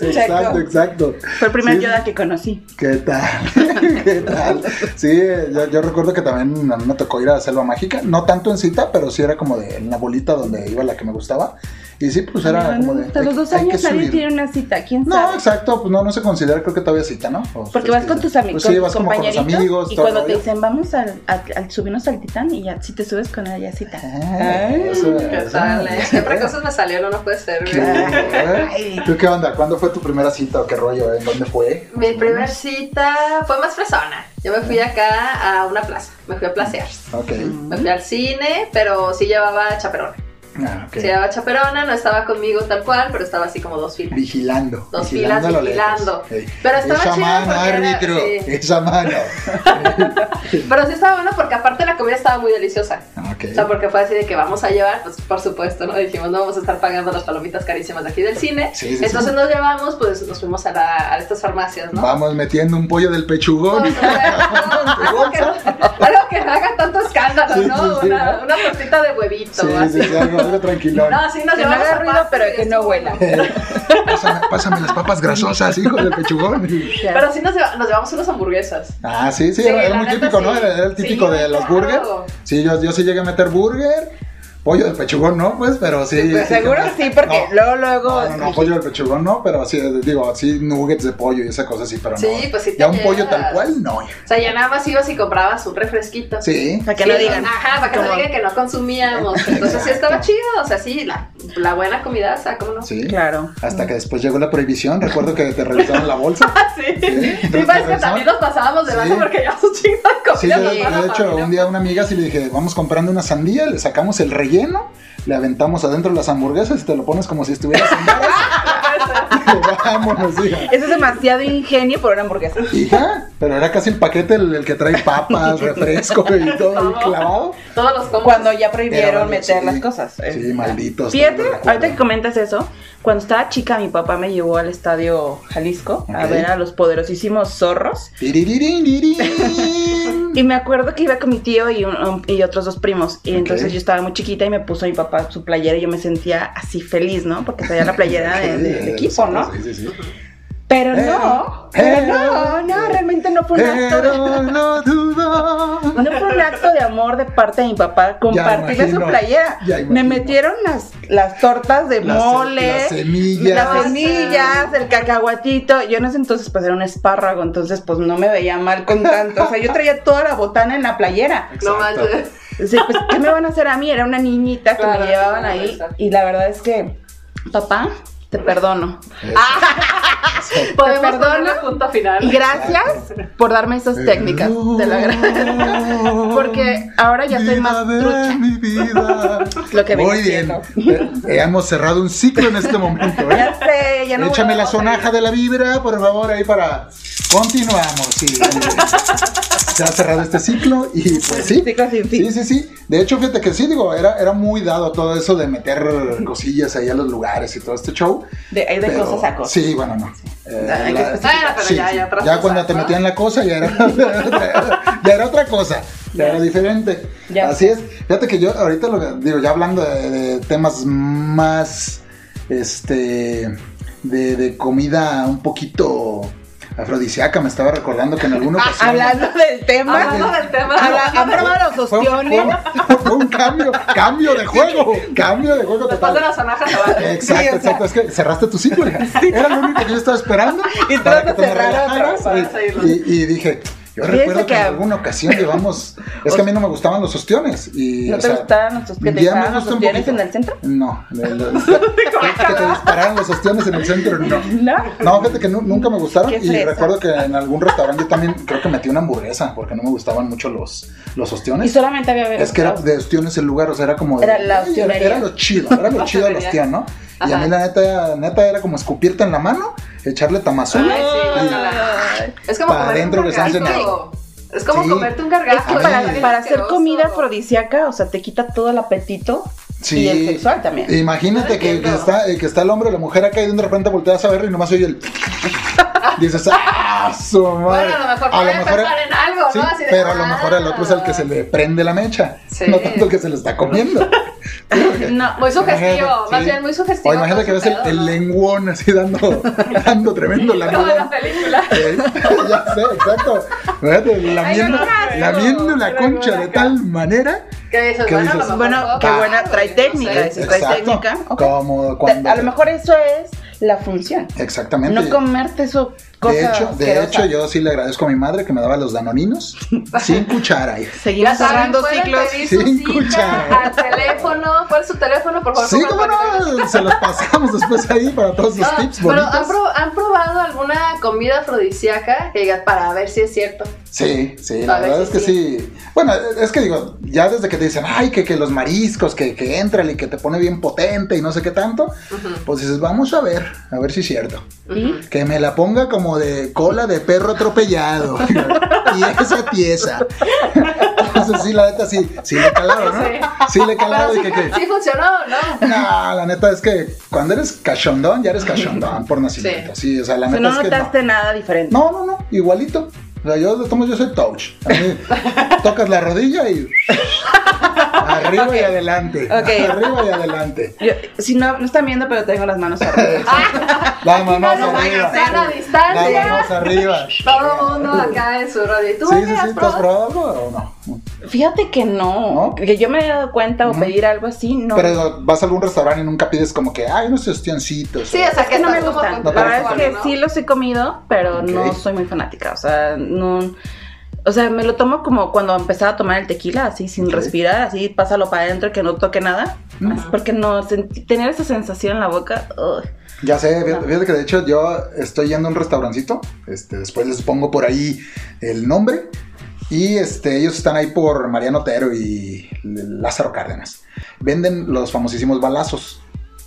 Exacto, exacto. Fue el primer Sí, Yoda que conocí. ¿Qué tal? [laughs] ¿Qué tal? Sí, yo, yo recuerdo que también a mí me tocó ir a Selva Mágica, no tanto en cita, pero sí era como de en la bolita donde iba la que me gustaba. Y sí, pues era No, como no, de. hasta los dos años nadie tiene una cita, ¿quién No, sabe? exacto, pues no, no se considera, creo que todavía cita, ¿no? O, Porque vas con tus amigos, Pues sí, vas como con los compañeritos amigos. y todo cuando te dicen vamos al, al- al subirnos al titán y ya si te subes con ella cita. Ay, eso- ¿Qué eso- tal? eh? Qué precoces me salieron, no puede ser. ¿Qué? Ay. ¿Tú qué onda? ¿Cuándo fue tu primera cita o qué rollo? ¿En dónde fue? Mi primer cita fue más fresona. Yo me fui acá a una plaza, me fui a placear. Ok. Me fui al cine, pero sí llevaba chaperona. Ah, ok. Sí llevaba chaperona, no estaba conmigo tal cual, pero estaba así como dos filas. Vigilando. Dos vigilando filas vigilando. Pero estaba Esa chido mano, era- árbitro. sí. Esa mano. [laughs] Pero sí estaba bueno porque aparte la comida estaba muy deliciosa. Ok. O sea, porque fue así de que vamos a llevar, pues por supuesto, ¿no? Dijimos, no vamos a estar pagando las palomitas carísimas de aquí del cine. Sí, sí, Entonces nos llevamos, pues nos fuimos a, la- a estas farmacias, ¿no? Vamos metiendo un pollo del pechugón. Pues, algo, que, algo que no haga tanto escándalo, Sí, ¿no? sí, sí, una, ¿no? una tortita de huevito, Sí, así. sí, sí, algo, algo tranquilón. No, sí nos Que no haga ruido, pero que no huela. [laughs] Pásame, pásame las papas grasosas, hijo del pechugón. Pero sí nos, nos llevamos unas hamburguesas. Ah, sí, sí, Sí, era, muy típico, ¿no? Era, era el típico Sí, de los claro. burgers. Sí, yo, yo sí llegué a meter burger, Pollo del pechugón no, pues, pero sí. Pues sí, seguro que- sí, porque no. luego, luego. No, no, no, pollo del pechugón no, pero sí, digo, sí, nuggets de pollo y esa cosa sí, pero Sí, no. pues sí te Ya un pollo tal cual, no. O sea, ya nada más ibas y comprabas un refresquito. Sí. Para que Sí, no digan. Ajá, para que no digan que no consumíamos. [laughs] Entonces sí estaba chido. O sea, sí, la, la buena comida, o sea, ¿cómo no? Sí. Claro. Hasta que después llegó la prohibición. Recuerdo que te revisaron la bolsa. [laughs] Sí. Sí, Sí, parece que regresaban. también nos pasábamos de Sí. lanza porque ya sus chingos de Sí, comida. de hecho, familia. un día a una amiga sí le dije, vamos comprando una sandía, le sacamos el relleno, le aventamos adentro las hamburguesas y te lo pones como si estuvieras en. [laughs] Vámonos, hija. Eso es demasiado ingenio por una hamburguesa. Hija, pero era casi el paquete el, el que trae papas, refresco y [laughs] todo clavado. Todos los combos. Cuando ya prohibieron meter sí. las cosas. Sí, malditos. Fíjate, ahorita que comentas eso, cuando estaba chica mi papá me llevó al estadio Jalisco a ver a los poderosísimos zorros. [laughs] Y me acuerdo que iba con mi tío y, un- un- y otros dos primos. Y entonces yo estaba muy chiquita y me puso mi papá su playera y yo me sentía así feliz, ¿no? Porque traía la playera [laughs] de- de- del equipo, ¿no? Sí, sí, sí. Pero no, pero no, no, realmente no fue un acto de... No dudo. No fue un acto de amor de parte de mi papá compartirle su playera. Me metieron las, las tortas de Las- mole, las semillas. las semillas, el cacahuatito. Yo en ese entonces pues era un espárrago, entonces pues no me veía mal con tanto. O sea, yo traía toda la botana en la playera. No manches. Sí, pues, ¿qué me van a hacer a mí? Era una niñita que Claro, me llevaban ahí. Y la verdad es que, papá, te perdono. [laughs] Podemos perdono. ponerle punto final. Y gracias por darme esas técnicas. Te lo agradezco. [laughs] Porque ahora ya soy más trucha. mi vida. [laughs] Lo que Muy bien. siendo. Eh, hemos cerrado un ciclo en este momento. ¿eh? Ya sé, ya no Échame la sonaja de la vibra, por favor, ahí para. Continuamos. Sí, se ha cerrado este ciclo y pues sí. Sí, sí, sí. De hecho, fíjate que sí, digo, era, era muy dado todo eso de meter cosillas ahí a los lugares y todo este show. De, hay de pero- cosas a cosas. Sí, bueno, no. Eh, la- ya cuando te metían la cosa [laughs] ya era, ya era otra cosa, ya era diferente. Así es. Fíjate que yo ahorita lo digo, ya hablando de, de temas más, este, de, de comida un poquito afrodisíaca, me estaba recordando que en alguna ocasión... Hablando del tema. Hablando del tema. ¿Han probado los Fue, ostiones? fue- [laughs] fue un cambio, cambio de juego, cambio de juego Después de total. la sonaja se vale. Exacto, Sí, o sea. exacto. Es que cerraste tu ciclo. Era lo único que yo estaba esperando. [laughs] Y a te me cerrar otro, relajaras. para Y, seguirlo. y- y dije, yo recuerdo que, en alguna ocasión llevamos. [laughs] Es que a mí no me gustaban los ostiones. Y, ¿No te sea, gustaban los te disparaban los ostiones en el centro? No. de- de- [laughs] que, que te dispararan los ostiones en el centro, no. No. No, fíjate que nu- nunca me gustaron. Y recuerdo que en algún restaurante yo también creo que metí una hamburguesa porque no me gustaban mucho los, los Y ostiones. solamente había Es que era de ostiones el lugar, o sea, era como. Era la ostionería. Era lo chido, era lo [laughs] chido del ostión, ¿no? Y a mí la neta, neta era como escupirte en la mano, echarle tamazón. Ay, sí, y- guácala. Es como Pa' comerte adentro un que gargajo. Es como Sí. comerte un gargajo. Es que Ay, para, para hacer asqueroso. comida afrodisíaca, o sea, te quita todo el apetito y el sexual también. Imagínate No que, está, eh, que está el hombre o la mujer acá y de repente volteas a verlo y nomás oye el. [laughs] Dices, ¡ah! Su madre! Bueno, a lo mejor puede pensar en algo, sí, ¿no? Así de, pero a lo mejor al otro es el que ah. se le prende la mecha, Sí. no tanto el que se le está comiendo. [laughs] [laughs] No, Muy sugestivo, Imagínate, más sí. bien muy sugestivo. O imagínate que ves el, el lenguón así dando, [laughs] dando tremendo Como en la. Eh, [laughs] ya sé, exacto. Lamiendo, lamiendo la concha de tal manera. ¿Qué dices? ¿Qué bueno, dices? Bueno, qué buena, trae no técnica, sé. dices, trae Exacto. técnica. Como cuando. A lo mejor eso es la función. Exactamente. No comerte eso de hecho, de hecho, yo sí le agradezco a mi madre que me daba los danoninos [laughs] sin cuchara. Seguimos cerrando ciclos. Sin cuchara. al teléfono. ¿Cuál es su teléfono? Por favor, Sí, cómo no, se los pasamos después ahí para todos sus Ah, tips pero bonitos. ¿han, pro- han probado alguna comida afrodisíaca que digas para ver si es cierto? Sí, sí, la verdad es que sí. Bueno, es que digo, ya desde que te dicen, ay, que, que los mariscos, que, que entra y que te pone bien potente y no sé qué tanto, pues dices, vamos a ver, a ver si es cierto. Que me la ponga como de cola de perro atropellado. [laughs] y esa tiesa. Entonces sí, la neta sí, sí le calaba, ¿no? Sí. Sí le calaba Pero y sí, que, que sí funcionó, ¿no? No, la neta es que cuando eres cachondón, ya eres cachondón por nacimiento. Sí, o sea, la O sea, neta no es que no. notaste nada diferente. No, no, no, igualito. O sea, yo modos, yo soy touch. A mí [laughs] tocas la rodilla y arriba y adelante. Ok. Arriba y adelante. Yo- si no, no están viendo, pero tengo las manos arriba. La manos no arriba. a distancia. manos arriba. Todo el mundo acá en su. ¿Y tú Sí, sí, sí, ¿tú has probado? o no? Fíjate que no, ¿No? que yo me haya dado cuenta o pedir algo así, no. Pero vas a algún restaurante y nunca pides como que, ay, unos ostioncitos. Sí, o sea, es que no me gustan. No La verdad es que ¿no? sí los he comido, pero no soy muy fanática. O sea, no. O sea, me lo tomo como cuando empezaba a tomar el tequila, así sin respirar, así pásalo para adentro que no toque nada. Mm. Es porque no, tener esa sensación en la boca. ugh. Ya sé, fíjate que de hecho yo estoy yendo a un restaurancito, este, después les pongo por ahí el nombre, y este, ellos están ahí por Mariano Otero y Lázaro Cárdenas. Venden los famosísimos balazos,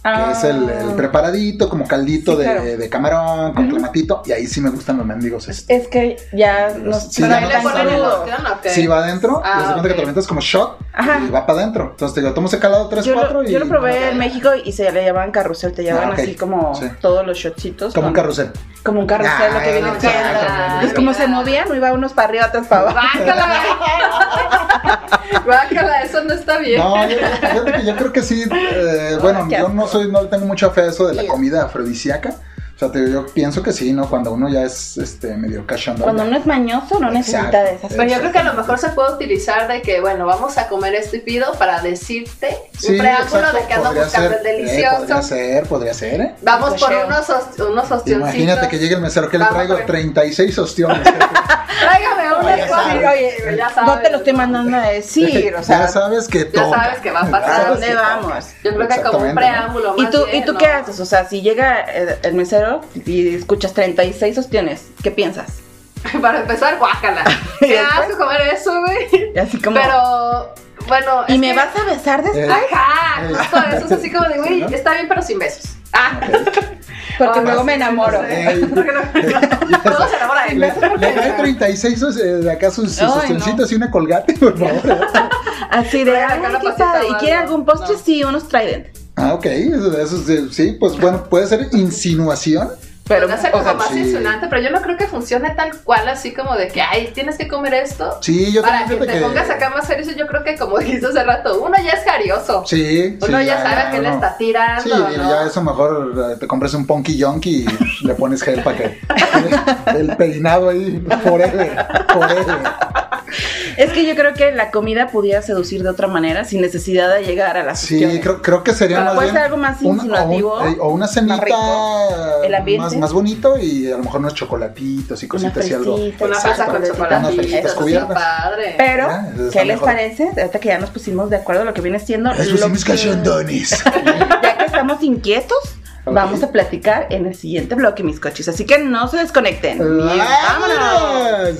que Ah. es el, el preparadito, como caldito Sí, de, claro. de camarón, con Ujú. clamatito, y ahí sí me gustan los mendigos. Este. Es que ya nos Sí, ya no le ponen el va adentro, Ah, y haz de cuenta que te lo metes como shot Ajá. y va para adentro. Entonces te digo, tomo ese calado 3, Yo 4 lo, y. yo lo probé en México y se le llamaban carrusel, te llevaban Ah, así como Sí. todos los shotcitos. Como un carrusel. Como un carrusel, Ah, lo que viene no, siendo. exactamente. Es como se movían, iba unos para arriba, otros para abajo. ¡Guácala! ¡Guácala! [laughs] Eso no está bien. No, yo, creo que sí. eh, [laughs] bueno, yo no soy, no le tengo mucha fe a eso de la comida afrodisíaca. O sea, te digo, yo pienso que sí, ¿no? Cuando uno ya es este medio cachondón. Cuando uno es mañoso, no necesita de esas. Pero yo creo que a lo mejor se puede utilizar de que, bueno, vamos a comer esto y pido para decirte Sí, un preámbulo exacto, de que ando podría buscando ser, el eh, delicioso. podría ser, podría ser, ¿eh? Vamos por unos, ost- unos ostioncitos. Imagínate que llegue el mesero que le traigo por- 36 ostiones. [laughs] Tráigame ya. Oye, ya sabes. No te lo estoy mandando a decir, o [laughs] sea, ya sabes que ya toca. sabes que va a Ya pasar. ¿a dónde vamos? Yo creo que como un preámbulo ¿Y más tú, bien, ¿Y tú ¿no? qué haces? O sea, si llega el, el mesero y escuchas 36 ostiones, ¿qué piensas? [laughs] Para empezar, guácala. [laughs] ¿Qué haces comer eso, güey? [laughs] Y así como... Pero, bueno. ¿Y me que- vas a besar después? Eh, Ajá, justo eso es así como de, güey, ¿no? está bien, pero sin besos. Ah, Porque Ah, luego me sí, enamoro. no sé. Ey. Porque no- Todo se enamora de mí. le trae 36 eh, de acá sus, sus ostioncitos y una colgate, por favor. Así de, ay, qué padre. ¿Y quiere algún postre? No. Sí, unos Trident. Ah, ok, eso, eso sí, pues bueno, puede ser insinuación. Pero, Podría ser como sea, más sí. insinuante, pero yo no creo que funcione tal cual, así como de que, ay, tienes que comer esto. Sí, yo Para que te fíjate pongas acá más serio, yo creo que como [laughs] dijiste hace rato, uno ya es carioso. Sí, Uno sí, ya, sabe a qué le no. está tirando, Sí, ¿no? ya eso mejor eh, te compras un Ponky Yonky y le pones gel para que [laughs] el peinado ahí forever, forever. Es que yo creo que la comida pudiera seducir de otra manera sin necesidad de llegar a las Sí, creo, creo que sería más puede bien ser algo más un- insinuativo, o, un- o una cenita rico, el ambiente. más, más bonito y a lo mejor unos chocolatitos y cositas y algo. Una fresa con chocolatitos, cubiertas. padre. Pero, ¿qué les mejor. parece? Ahorita que ya nos pusimos de acuerdo lo que viene siendo. Eso lo sí, mis que- cachondones. [laughs] Ya que estamos inquietos, vamos a platicar en el siguiente bloque, mis coches. Así que no se desconecten. ¡Vámonos!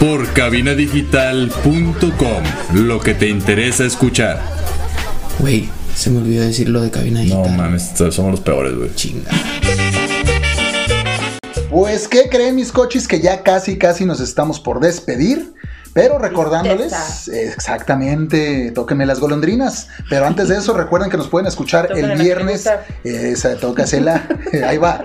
por cabinadigital.com. Lo que te interesa escuchar. Güey, se me olvidó decir lo de cabina No digital. mames, somos los peores, güey. Chinga. Pues, ¿qué creen mis coches? Que ya casi, casi nos estamos por despedir. Pero recordándoles, exactamente, tóquenme las golondrinas. Pero antes de eso, recuerden que nos pueden escuchar [laughs] el viernes. gusta. Esa, tócasela. [laughs] Ahí va.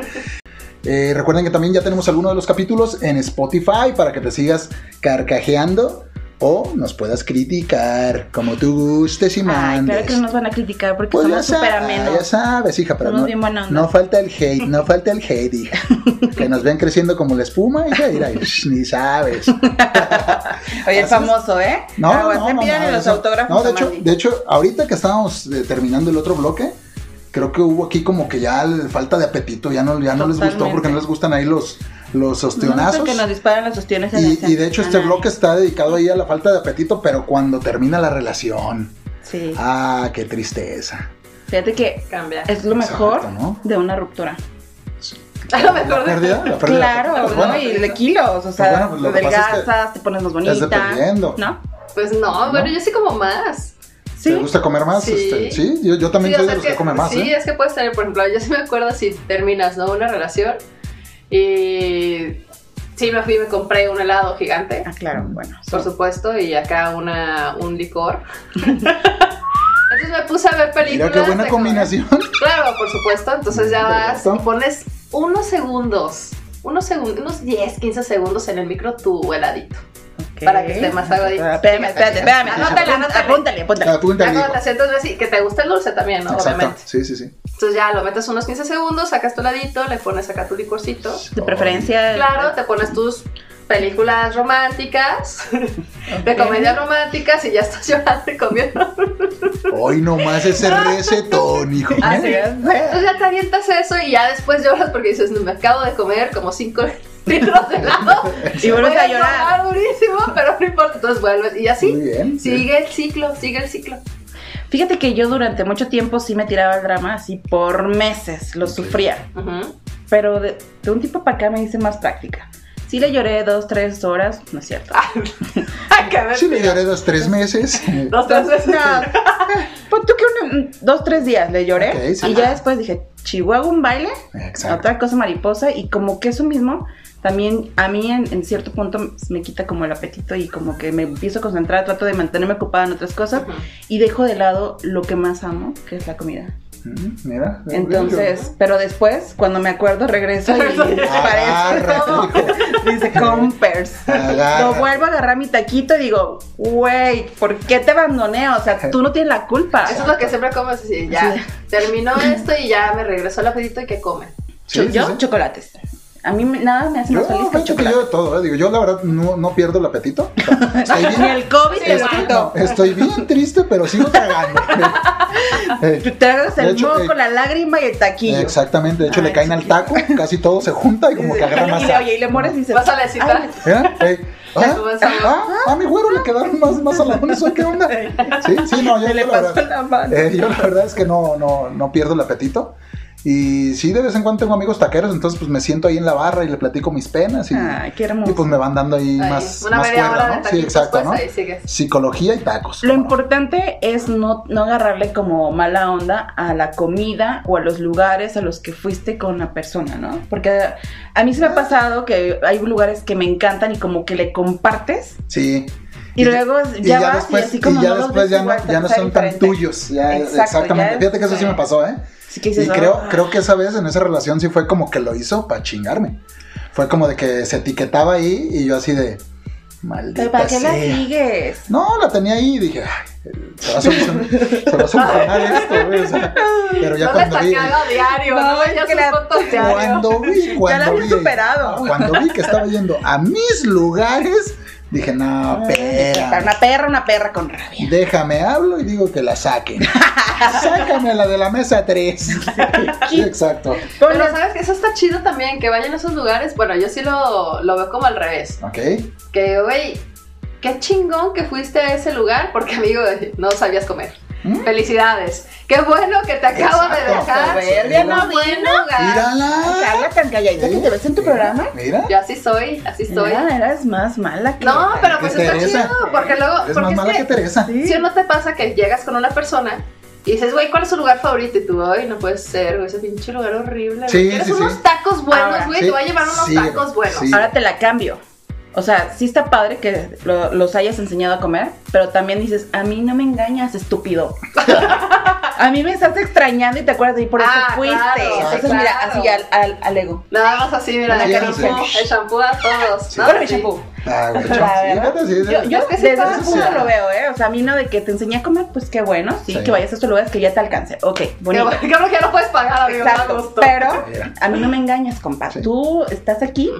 Eh, recuerden que también ya tenemos algunos de los capítulos en Spotify para que te sigas carcajeando o nos puedas criticar como tú gustes y Ay, mandes. claro que no nos van a criticar porque Pues somos súper amenos. ya sabes, hija, pero no, bien no falta el hate, no falta el hate, hija. [laughs] que nos ven creciendo como la espuma, hija, mira, shh, ni sabes. [laughs] Oye, el Así famoso, ¿eh? No, no, no, pídanle no, los eso- autógrafos no, de hecho, de hecho, ahorita que estábamos eh, terminando el otro bloque, creo que hubo aquí como que ya falta de apetito, ya no, ya no les gustó porque no les gustan ahí los, los No, ostionazos. porque nos disparan las ostiones en y, y de hecho este bloque está dedicado ahí a la falta de apetito, pero cuando termina la relación. Sí. Ah, qué tristeza. Fíjate que Cambia. es lo mejor Exacto, ¿no? de una ruptura. A lo mejor La de- pérdida, la pérdida. Claro, Pues ¿no? y de kilos, o sea, bueno, pues lo te que pasa es que adelgazas, te pones más bonita. dependiendo. ¿No? Pues no, bueno, yo sí como más. Sí. ¿Te gusta comer más? Sí. Este, sí, yo, yo también Sí, o soy sea, de los que, come más, Sí, ¿eh? es que puedes tener, por ejemplo, yo sí me acuerdo si terminas, ¿no? Una relación y sí me fui y me compré un helado gigante, Ah, claro, bueno. por supuesto, y acá una, un licor. [laughs] Entonces me puse a ver películas. Mira qué buena combinación. Claro, por supuesto. Entonces ya vas y pones unos segundos, unos segundos, unos 10, 15 segundos en el micro tu heladito. Para que esté más aguadito. Ah, Espérame, espérate, espérame. Anótale, anótale. Apúntale, apúntale. Sientas así, que te guste el dulce también, ¿no? Exacto. Obviamente. Sí, sí, sí. Entonces ya lo metes unos 15 segundos, sacas tu heladito, le pones acá tu licorcito. De preferencia. Claro, te pones tus películas románticas, [laughs] de comedia románticas y ya estás llorando y comiendo. Hoy nomás ese [laughs] recetón, hijo. Así es. Entonces ya te avientas eso y ya después lloras porque dices, no, me acabo de comer como 5 litros de helado. Y vuelves a llorar. durísimo, pero no importa. Entonces vuelves y así. Muy bien. Sigue el ciclo, sigue el ciclo. Fíjate que yo durante mucho tiempo sí me tiraba el drama así por meses, lo sufría. Ujú. Pero de, de un tiempo para acá me hice más práctica. Sí le lloré dos, tres horas, no es cierto. [laughs] Ay, qué Sí, le lloré dos, tres meses. Dos, tres veces. No, pues tú que un- dos, tres días le lloré. Sí. y ya después dije, Chihuahua un baile, Exacto. otra cosa mariposa. Y como que eso mismo también a mí en, en cierto punto me quita como el apetito y como que me empiezo a concentrar, trato de mantenerme ocupada en otras cosas y dejo de lado lo que más amo, que es la comida. Mm, Mira. Entonces, pero después, cuando me acuerdo, regreso y [laughs] [laughs] todo. hijo. Dice Compers. Agarra. Lo vuelvo a agarrar mi taquito y digo, güey, ¿por qué te abandoné? O sea, tú no tienes la culpa. Eso es lo que siempre comes así, ya. Sí. Terminó esto y ya me regresó el apetito y que come. Sí, yo, sí. chocolates. A mí nada me hace Yo, más feliz que fíjate que chocolate. yo de todo, ¿eh? Digo, yo la verdad no, no pierdo el apetito. O sea, [laughs] Estoy Ni bien, el COVID te quitó. no, estoy bien triste, pero sigo tragando. [laughs] Eh, Te tragas el hecho, moco, eh, la lágrima y el taquillo. Exactamente, de hecho le Ay, caen al taco, casi todo se junta y como que agarra más. Y, oye, y le mueres y dices, Vas a la cita. "Ay, ¿Eh? ¿Ah? ah, a mi güero le quedaron más, más saladones, ¿o qué onda? Sí, sí, no, yo, se le yo la verdad, la mano. eh, yo la verdad es que no, no, no pierdo el apetito. Y sí, de vez en cuando tengo amigos taqueros, entonces pues me siento ahí en la barra y le platico mis penas y, Ay, qué hermoso. y pues me van dando ahí más, una más media cuerda, hora de ¿no? Sí, exacto, pues, ¿no? Psicología y tacos. Lo ¿cómo no? importante es no, no agarrarle como mala onda a la comida o a los lugares a los que fuiste con la persona, ¿no? Porque a mí se me ha pasado que hay lugares que me encantan y como que le compartes Sí. Y, luego ya, vas después, y así como y ya no después ya no, ya no son tan diferente. tuyos. Ya, Exacto, exactamente. ya Fíjate que eso sí me pasó, ¿eh? Así que dices, Y creo, "Ah". creo que esa vez en esa relación sí fue como que lo hizo para chingarme. Fue como de que se etiquetaba ahí y yo así de maldita ¿Pero ¿Para qué la sea". sigues? No, la tenía ahí y dije, "Ay, se va a solucionar, se va a solucionar esto, güey", o sea, pero ya no cuando vi, diario, No, no, ya la- fotos diario. cuando vi, cuando la había vi, superado. cuando vi que estaba yendo a mis lugares, dije, no, Para espera, Una perra, una perra con rabia. déjame hablo y digo que la saquen. [laughs] Sácame la de la mesa 3. Sí, exacto. Pero sabes que eso está chido también, que vayan a esos lugares. Bueno, yo sí lo, lo veo como al revés. Ok. Que, güey, qué chingón que fuiste a ese lugar porque, amigo, no sabías comer. ¿Mm? Felicidades. Qué bueno que te acabo de Exacto. dejar. Soberbia, no, bueno. Mírala. Carla tan calladita que te ves en tu Mira, programa. Mira. Yo así soy, así soy. Mira, eras más mala que. No, pero pues está Teresa. chido, porque luego, Es porque más es mala que que, Teresa. Sí. si no te pasa que llegas con una persona y dices, güey, ¿cuál es su lugar favorito? Y tú, ay, no puede ser, güey, ese pinche lugar horrible. Sí, ¿Quieres sí, sí. unos tacos buenos, güey? sí, te voy a llevar unos sí, tacos buenos. sí. Ahora te la cambio. O sea, sí está padre que lo- los hayas enseñado a comer, pero también dices, a mí no me engañas, estúpido. [laughs] a mí me estás extrañando y te acuerdas de y por eso Ah, fuiste. claro, Entonces, mira, así al, al, al ego. Nada más así, mira, el shampoo, el shampoo a todos. Sí, ¿no? bueno, mi shampoo. Ah, sí, sí, sí. Yo, yo Es que desde ese punto lo veo, ¿eh? O sea, a mí no de que te enseñé a comer, pues qué bueno, sí, Sí. que vayas a estos lugares que ya te alcance. Ok, bonito. qué bueno que ya no puedes pagar, amigo, Exacto, pero a mí no me engañas, compa. Sí. Tú estás aquí.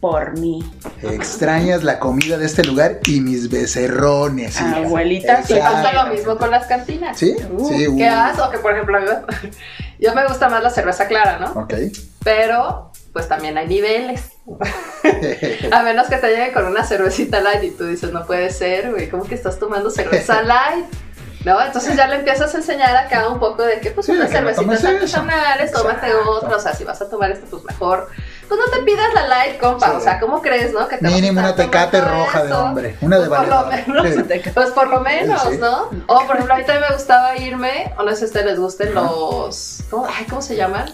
Por mí. Extrañas la comida de este lugar y mis becerrones. hija. Abuelita, Y pasa lo mismo con las cantinas. ¿Sí? Uh, sí. ¿Qué vas? O que, por ejemplo, a mí me- yo me gusta más la cerveza clara, ¿no? Ok. Pero, pues también hay niveles. [laughs] A menos que te llegue con una cervecita light y tú dices, no puede ser, güey, ¿cómo que estás tomando cerveza [laughs] light? ¿No? Entonces ya le empiezas a enseñar acá un poco de que, pues, Sí, unas cervecitas artesanales, tómate otra, o sea, si vas a tomar esto, pues mejor. Pues no te pidas la light, compa, Sí. o sea, ¿cómo crees, no? Que te a Mínimo una tecate roja de hombre. Una de Pues por menos, Sí. [laughs] pues por lo menos, Sí. ¿no? O por ejemplo, ahorita me gustaba irme, o no sé si a ustedes les gusten los, ¿cómo, ay, ¿cómo se llaman?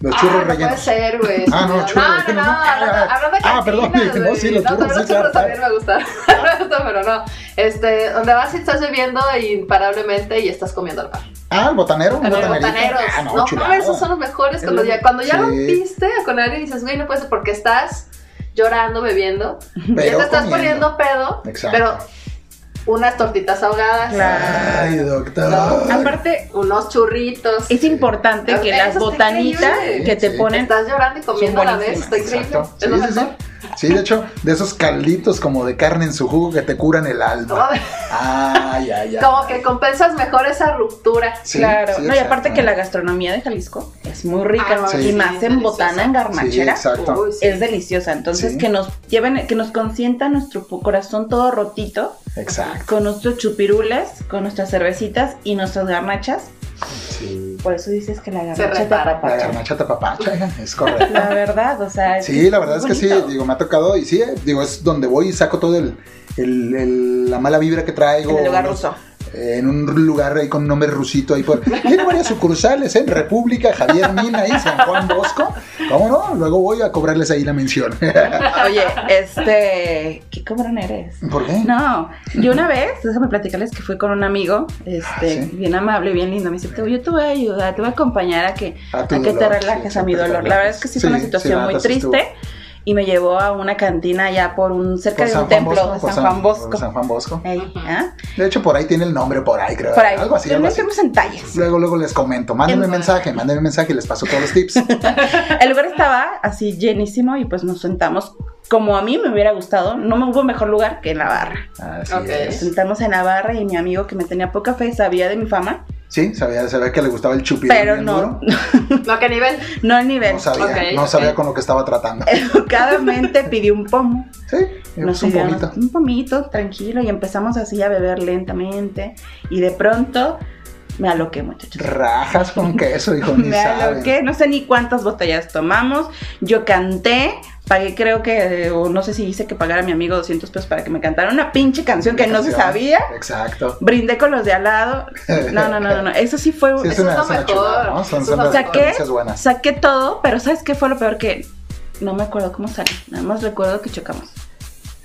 Los Ah, churros no puede rellenos. ser, güey. Ah, no, churros no, no, rellenos. no, hablando, hablando de ah, perdón, no, sí, los No, churros, los churros también me gustan. [laughs] pero no. Este, donde vas y estás bebiendo imparablemente y estás comiendo al pan. Ah, el botanero. un botaneros. Ah, no, no, esos son los mejores. Cuando ya, cuando ya rompiste con alguien y dices, güey, no puede ser porque estás llorando, bebiendo. y ya te estás poniendo pedo. Exacto. Pero unas tortitas ahogadas. Claro. Ay, doctor. Aparte, Unos churritos. es importante que las botanitas que te Sí. ponen Estás llorando y comiendo a la vez. Está increíble. Exacto. Es lo Sí, sí, mejor. Sí. De hecho, de esos calditos como de carne en su jugo que te curan el alma. Ay, Ay, ay. Como que compensas mejor esa ruptura. Sí, claro, sí, no, y aparte que la gastronomía de Jalisco es muy rica Ah, sí. y más en botana, en Sí, garnachera, exacto. Uy, sí. es deliciosa. Entonces Sí. que nos lleven, que nos consienta nuestro corazón todo rotito Exacto. con nuestros chupirules, con nuestras cervecitas y nuestras garnachas. Sí. Por eso dices que la garnacha te repara. La garnacha tapapacha, es correcto. La verdad, o sea, Sí, la verdad es que sí, digo, me ha tocado y sí, eh, digo, es donde voy y saco todo el, el- el- la mala vibra que traigo. En el lugar los- ruso. En un lugar ahí con un nombre rusito ahí por... Tiene varias sucursales, ¿eh? República, Javier Mina ahí, San Juan Bosco. ¿Cómo no? Luego voy a cobrarles ahí la mención. Oye, este, ¿qué cabrón eres? ¿Por qué? No, yo una vez, déjame platicarles que fui con un amigo, este, ¿sí? bien amable, bien lindo. Me dice, "Te- yo te voy a ayudar, te voy a acompañar a que, A que te relajes sí, a mi te dolor. La verdad es que sí, fue una Sí, situación sí, muy sí triste y me llevó a una cantina ya por un cerca Por de un templo Bosco, por San Juan Bosco. San Juan Bosco. Ey, ¿ah? De hecho, por ahí tiene el nombre, por ahí, creo. Por ahí. Algo así, algo así. en talles. Luego, luego les comento. Mándenme En- mensaje, mándenme mensaje y les paso todos los tips. [laughs] El lugar estaba así llenísimo y pues nos sentamos como a mí me hubiera gustado. No me hubo mejor lugar que en la barra. Así. Nos sentamos en la barra y mi amigo que me tenía poca fe sabía de mi fama, Sí, sabía, sabía que le gustaba el chupirul pero no, duro. [laughs] No, ¿qué nivel? no al nivel. No sabía, Ok, no sabía con lo que estaba tratando. [laughs] Educadamente pidió un pomo. Sí, Nos un pomito. Un pomito, tranquilo, y empezamos así a beber lentamente. Y de pronto me aloqué, muchachos. Rajas con queso, hijo, ni [laughs] Me saben. aloqué, no sé ni cuántas botellas tomamos. Yo canté, pagué, creo que, o no sé si hice que pagara a mi amigo 200 pesos para que me cantara una pinche canción que no se sabía. Exacto. Brindé con los de al lado. No, no, no, no, no. [laughs] Eso sí fue. Sí, Eso es lo mejor. ¿no? Son, son buenas. Saqué todo, pero ¿sabes qué fue lo peor? Que no me acuerdo cómo salí. Nada más recuerdo que chocamos.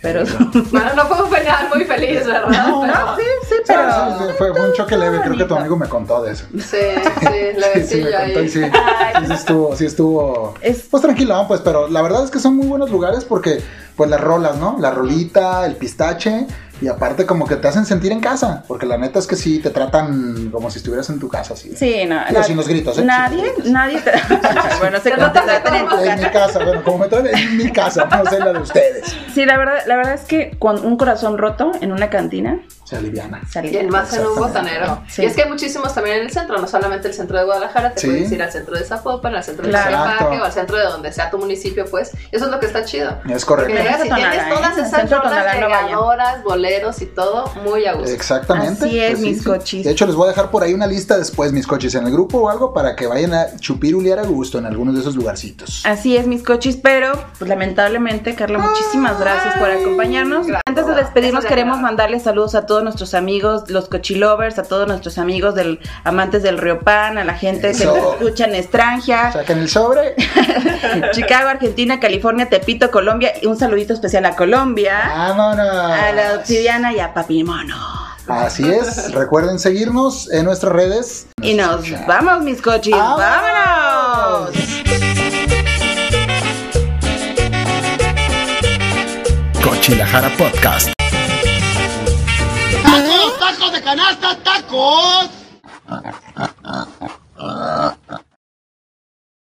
Pero. [laughs] Bueno, no fue un final muy feliz, ¿verdad? No, Pero- sí, sí, Sí, pero. sí, sí, fue, fue un choque leve, creo que tu amigo me contó de eso. Sí, sí, le [laughs] Sí, sí, me contó y sí, sí estuvo, sí estuvo, Es- pues tranquilón, pues, pero la verdad es que son muy buenos lugares porque, pues las rolas, ¿no? La rolita, el pistache, y aparte como que te hacen sentir en casa, porque la neta es que sí, te tratan como si estuvieras en tu casa, así. Sí, no. Digo, sin los gritos, ¿eh? Nadie, Sin los gritos. nadie te. [laughs] bueno, se Te notas de contratan en tu todo. En mi casa. casa, bueno, como me traen en mi casa, no sé la de ustedes. Sí, la verdad, la verdad es que con un corazón roto en una cantina Se aliviana. salí. Y el más en un botanero. Sí. Y es que hay muchísimos también en el centro, no solamente el centro de Guadalajara, te Sí. puedes ir al centro de Zapopan, al centro de Claro. Tlaquepaque Exacto. o al centro de donde sea tu municipio, pues. Eso es lo que está chido. Es Porque correcto. Y Tonalá, tienes ¿eh? todas El esas de rolas Tonalá no llegadoras, boleros y todo muy a gusto. Exactamente. Así es, mis sí. cochis. De hecho, les voy a dejar por ahí una lista después, mis coches, en el grupo o algo, para que vayan a chupirulear a gusto en algunos de esos lugarcitos. Así es, mis cochis, pero pues, lamentablemente, Carla, muchísimas gracias por acompañarnos. Gracias. Antes de despedirnos, queremos mandarles saludos a todos nuestros amigos, los cochilovers, a todos nuestros amigos del amantes del Río Pan, a la gente que nos escucha en Estranja, Saquen el sobre. [laughs] Chicago, Argentina, California, Tepito, Colombia, y un saludito especial a Colombia, Vámonos. a la Obsidiana y a Papi Mono. Así es. Recuerden seguirnos en nuestras redes. Y nos vamos, mis cochis, ¡Vámonos! vámonos. Cochilajara Podcast canasta tacos.